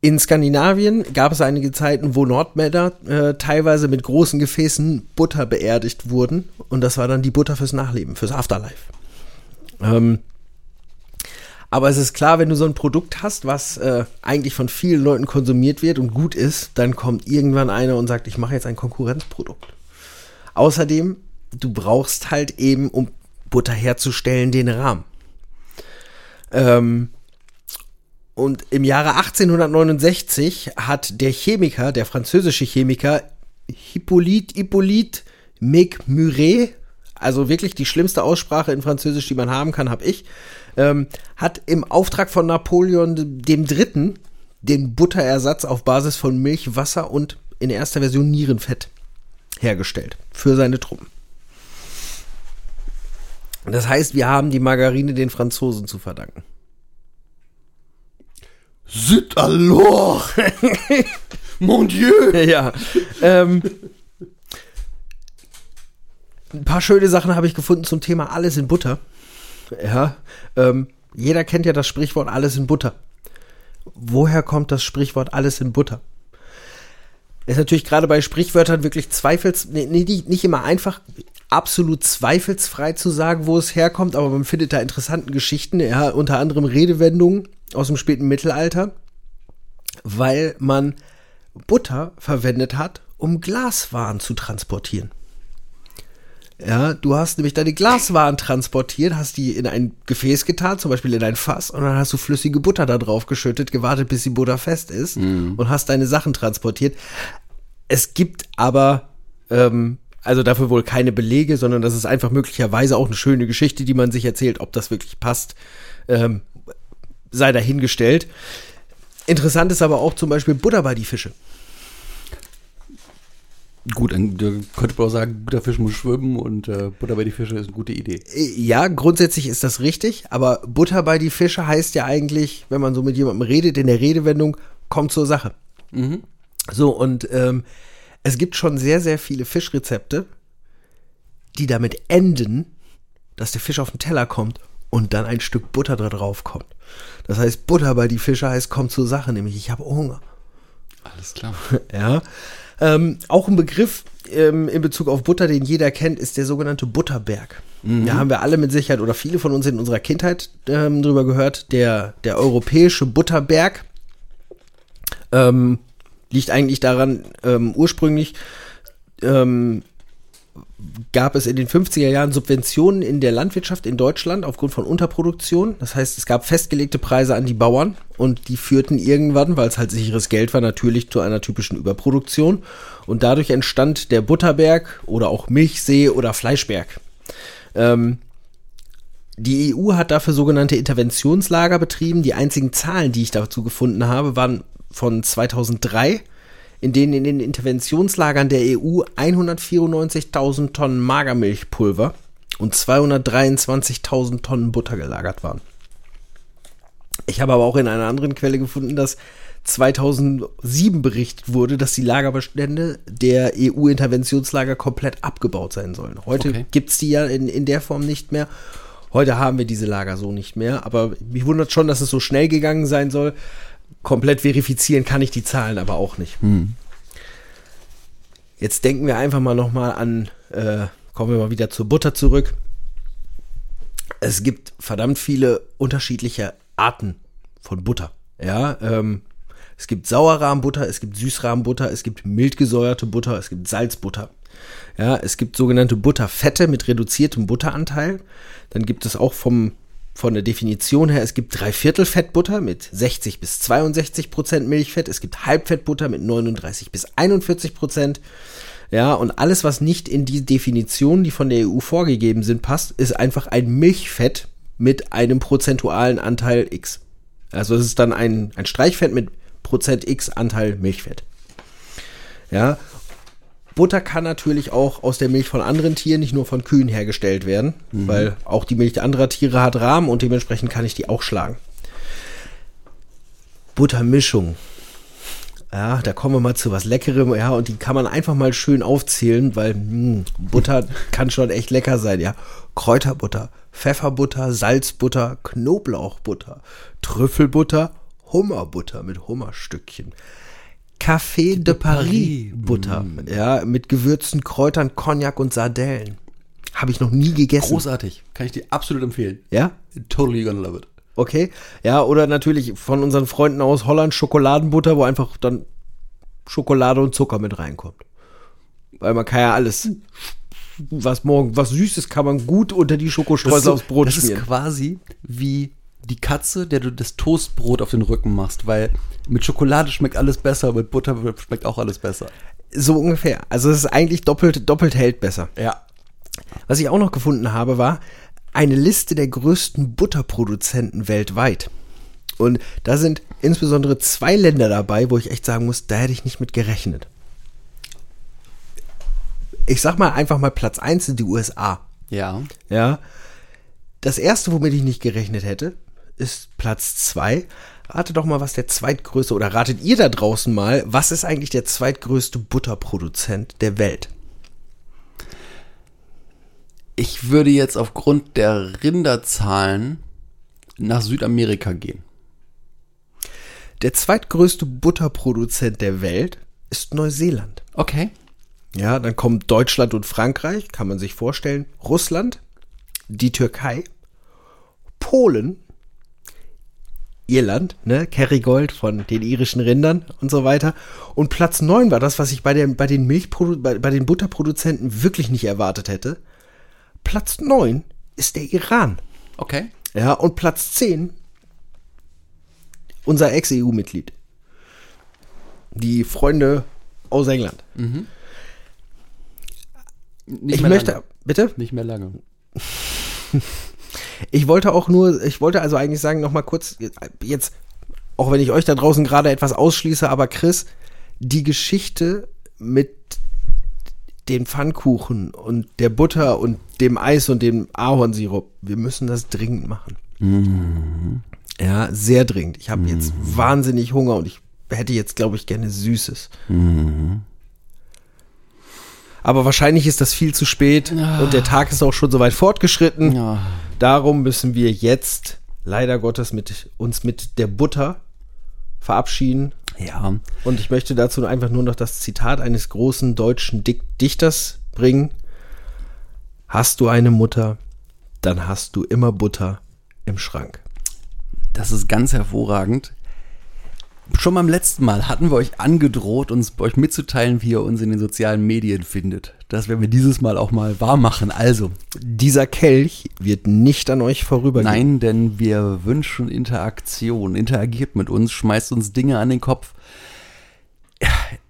in Skandinavien gab es einige Zeiten, wo Nordmänner äh, teilweise mit großen Gefäßen Butter beerdigt wurden. Und das war dann die Butter fürs Nachleben, fürs Afterlife. Ähm, aber es ist klar, wenn du so ein Produkt hast, was äh, eigentlich von vielen Leuten konsumiert wird und gut ist, dann kommt irgendwann einer und sagt, ich mache jetzt ein Konkurrenzprodukt. Außerdem, du brauchst halt eben, um Butter herzustellen, den Rahmen. Ähm, und im Jahre 1869 hat der Chemiker, der französische Chemiker Hippolyte Hippolyte Megmuret, also wirklich die schlimmste Aussprache in Französisch, die man haben kann, habe ich, ähm, hat im Auftrag von Napoleon dem Dritten den Butterersatz auf Basis von Milch, Wasser und in erster Version Nierenfett hergestellt für seine Truppen. Das heißt, wir haben die Margarine den Franzosen zu verdanken. Zut alors! Mon Dieu! Ja. Ähm, ein paar schöne Sachen habe ich gefunden zum Thema alles in Butter. Ja. Ähm, jeder kennt ja das Sprichwort alles in Butter. Woher kommt das Sprichwort alles in Butter? Ist natürlich gerade bei Sprichwörtern wirklich zweifels, nee, nicht nicht immer einfach absolut zweifelsfrei zu sagen, wo es herkommt, aber man findet da interessanten Geschichten, ja, unter anderem Redewendungen aus dem späten Mittelalter, weil man Butter verwendet hat, um Glaswaren zu transportieren. Ja, du hast nämlich deine Glaswaren transportiert, hast die in ein Gefäß getan, zum Beispiel in ein Fass, und dann hast du flüssige Butter da drauf geschüttet, gewartet, bis die Butter fest ist und hast deine Sachen transportiert. Es gibt aber, ähm, also dafür wohl keine Belege, sondern das ist einfach möglicherweise auch eine schöne Geschichte, die man sich erzählt, ob das wirklich passt, ähm, sei dahingestellt. Interessant ist aber auch zum Beispiel Butter bei die Fische. Gut, dann könnte man auch sagen, guter Fisch muss schwimmen und äh, Butter bei die Fische ist eine gute Idee. Äh, Ja, grundsätzlich ist das richtig, aber Butter bei die Fische heißt ja eigentlich, wenn man so mit jemandem redet, in der Redewendung, kommt zur Sache. So, und ähm, es gibt schon sehr, sehr viele Fischrezepte, die damit enden, dass der Fisch auf den Teller kommt und dann ein Stück Butter da drauf kommt. Das heißt, Butter bei die Fische heißt, kommt zur Sache, nämlich ich habe Hunger. Alles klar. Ja. Ähm, auch ein Begriff ähm, in Bezug auf Butter, den jeder kennt, ist der sogenannte Butterberg. Da haben wir alle mit Sicherheit oder viele von uns in unserer Kindheit ähm, drüber gehört. Der, der europäische Butterberg ähm, liegt eigentlich daran, ähm, ursprünglich ähm, gab es in den 50er Jahren Subventionen in der Landwirtschaft in Deutschland aufgrund von Unterproduktion. Das heißt, es gab festgelegte Preise an die Bauern und die führten irgendwann, weil es halt sicheres Geld war, natürlich zu einer typischen Überproduktion. Und dadurch entstand der Butterberg oder auch Milchsee oder Fleischberg. Ähm, die EU hat dafür sogenannte Interventionslager betrieben. Die einzigen Zahlen, die ich dazu gefunden habe, waren von 2003, in denen in den Interventionslagern der E EU 194.000 Tonnen Magermilchpulver und 223.000 Tonnen Butter gelagert waren. Ich habe aber auch in einer anderen Quelle gefunden, dass 2007 berichtet wurde, dass die Lagerbestände der EU-Interventionslager komplett abgebaut sein sollen. Heute Okay. gibt's die ja in, in der Form nicht mehr. Heute haben wir diese Lager so nicht mehr. Aber mich wundert schon, dass es so schnell gegangen sein soll. Komplett verifizieren kann ich die Zahlen aber auch nicht. Jetzt denken wir einfach mal nochmal an, äh, kommen wir mal wieder zur Butter zurück. Es gibt verdammt viele unterschiedliche Arten von Butter. Ja, ähm, es gibt Sauerrahmbutter, es gibt Süßrahmbutter, es gibt mildgesäuerte Butter, es gibt Salzbutter. Ja, es gibt sogenannte Butterfette mit reduziertem Butteranteil. Dann gibt es auch vom, von der Definition her, es gibt Dreiviertelfettbutter mit 60 bis 62 Prozent Milchfett. Es gibt Halbfettbutter mit 39 bis 41 Prozent. Ja, und alles, was nicht in die Definitionen, die von der EU vorgegeben sind, passt, ist einfach ein Milchfett mit einem prozentualen Anteil X. Also es ist dann ein, ein Streichfett mit Prozent X Anteil Milchfett. Ja. Butter kann natürlich auch aus der Milch von anderen Tieren, nicht nur von Kühen hergestellt werden, weil auch die Milch anderer Tiere hat Rahmen und dementsprechend kann ich die auch schlagen. Buttermischung. Ja, da kommen wir mal zu was Leckerem, ja, und die kann man einfach mal schön aufzählen, weil mh, Butter kann schon echt lecker sein, ja. Kräuterbutter, Pfefferbutter, Salzbutter, Knoblauchbutter, Trüffelbutter, Hummerbutter mit Hummerstückchen. Café de Paris Butter, ja, mit Gewürzen, Kräutern, Cognac und Sardellen. Habe ich noch nie gegessen. Großartig. Kann ich dir absolut empfehlen. Ja? Totally gonna love it. Okay. Ja, oder natürlich von unseren Freunden aus Holland Schokoladenbutter, wo einfach dann Schokolade und Zucker mit reinkommt. Weil man kann ja alles, was morgen, was Süßes kann man gut unter die Schokostreusel aufs Brot das ist schmieren. quasi wie die Katze, der du das Toastbrot auf den Rücken machst, weil mit Schokolade schmeckt alles besser, mit Butter schmeckt auch alles besser. So ungefähr. Also es ist eigentlich doppelt, doppelt hält besser. Ja. Was ich auch noch gefunden habe, war eine Liste der größten Butterproduzenten weltweit. Und da sind insbesondere zwei Länder dabei, wo ich echt sagen muss, da hätte ich nicht mit gerechnet. Ich sag mal einfach mal Platz 1 sind die USA. Ja. Ja. Das erste, womit ich nicht gerechnet hätte, ist Platz 2. Rate doch mal, was der zweitgrößte, oder ratet ihr da draußen mal, was ist eigentlich der zweitgrößte Butterproduzent der Welt? Ich würde jetzt aufgrund der Rinderzahlen nach Südamerika gehen. Der zweitgrößte Butterproduzent der Welt ist Neuseeland. Okay. Ja, dann kommen Deutschland und Frankreich, kann man sich vorstellen. Russland, die Türkei, Polen, Irland, ne, Kerrygold von den irischen Rindern und so weiter. Und Platz 9 war das, was ich bei, der, bei, den Milchprodu bei, bei den Butterproduzenten wirklich nicht erwartet hätte. Platz 9 ist der Iran. Okay. Ja, und Platz 10 unser Ex-EU-Mitglied. Die Freunde aus England. Nicht ich möchte, lange. bitte? Nicht mehr lange. Ich wollte auch nur, ich wollte also eigentlich sagen, nochmal kurz, jetzt, auch wenn ich euch da draußen gerade etwas ausschließe, aber Chris, die Geschichte mit den Pfannkuchen und der Butter und dem Eis und dem Ahornsirup, wir müssen das dringend machen. Ja, sehr dringend. Ich habe jetzt wahnsinnig Hunger und ich hätte jetzt, glaube ich, gerne Süßes. Aber wahrscheinlich ist das viel zu spät und der Tag ist auch schon so weit fortgeschritten. Ja. Darum müssen wir jetzt leider Gottes mit uns mit der Butter verabschieden. Ja. Und ich möchte dazu einfach nur noch das Zitat eines großen deutschen Dichters bringen. Hast du eine Mutter, dann hast du immer Butter im Schrank. Das ist ganz hervorragend. Schon beim letzten Mal hatten wir euch angedroht, uns euch mitzuteilen, wie ihr uns in den sozialen Medien findet. Das werden wir dieses Mal auch mal wahr machen. Also, Dieser Kelch wird nicht an euch vorübergehen. nein, denn wir wünschen Interaktion. Interagiert mit uns, schmeißt uns Dinge an den Kopf.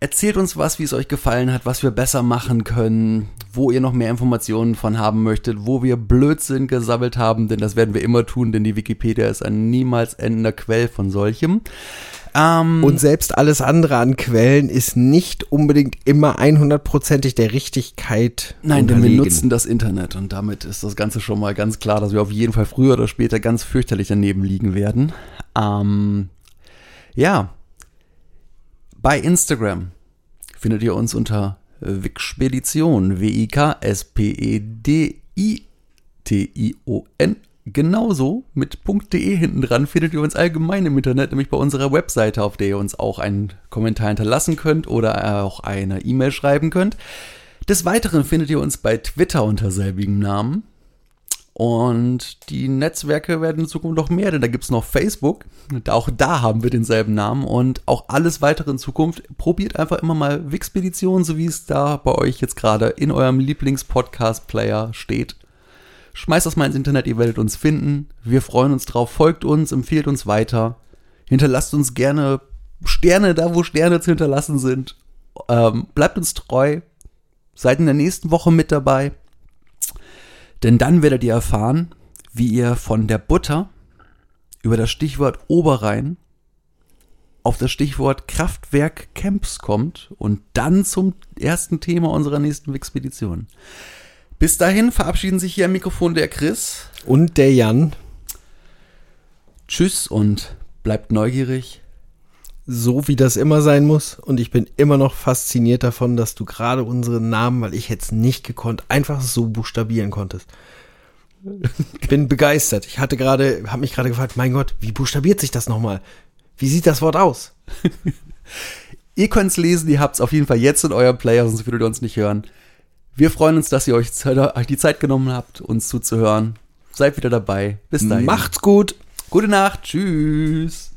Erzählt uns was, wie es euch gefallen hat, was wir besser machen können, wo ihr noch mehr Informationen von haben möchtet, wo wir Blödsinn gesammelt haben, denn das werden wir immer tun, denn die Wikipedia ist ein niemals endender Quell von solchem. Ähm, Und selbst alles andere an Quellen ist nicht unbedingt immer 100%ig der Richtigkeit. Nein, denn wir nutzen das Internet und damit ist das Ganze schon mal ganz klar, dass wir auf jeden Fall früher oder später ganz fürchterlich daneben liegen werden. Ähm, ja, bei Instagram findet ihr uns unter Wixpedition, W-I-K-S-P-E-D-I-T-I-O-N. Genauso mit .de hinten dran findet ihr uns allgemein im Internet, nämlich bei unserer Webseite, auf der ihr uns auch einen Kommentar hinterlassen könnt oder auch eine E-Mail schreiben könnt. Des Weiteren findet ihr uns bei Twitter unter selbigem Namen. Und die Netzwerke werden in Zukunft noch mehr, denn da gibt's noch Facebook. Auch da haben wir denselben Namen. Und auch alles weitere in Zukunft. Probiert einfach immer mal Wixpedition, so wie es da bei euch jetzt gerade in eurem Lieblings-Podcast-Player steht. Schmeißt das mal ins Internet, ihr werdet uns finden. Wir freuen uns drauf. Folgt uns, empfiehlt uns weiter. Hinterlasst uns gerne Sterne da, wo Sterne zu hinterlassen sind. Ähm, bleibt uns treu. Seid in der nächsten Woche mit dabei. Denn dann werdet ihr erfahren, wie ihr von der Butter über das Stichwort Oberrhein auf das Stichwort Kraftwerk Camps kommt und dann zum ersten Thema unserer nächsten Expedition. Bis dahin verabschieden sich hier am Mikrofon der Chris. Und der Jan, Tschüss und bleibt neugierig. so wie das immer sein muss. Und ich bin immer noch fasziniert davon, dass du gerade unseren Namen, weil ich es nicht gekonnt, einfach so buchstabieren konntest. Bin begeistert. Ich hatte gerade, habe mich gerade gefragt, mein Gott, wie buchstabiert sich das nochmal? Wie sieht das Wort aus? Ihr könnt's lesen, ihr habt's auf jeden Fall jetzt in eurem Player, sonst würdet ihr uns nicht hören. Wir freuen uns, dass ihr euch die Zeit genommen habt, uns zuzuhören. Seid wieder dabei. Bis dahin. Macht's gut. Gute Nacht. Tschüss.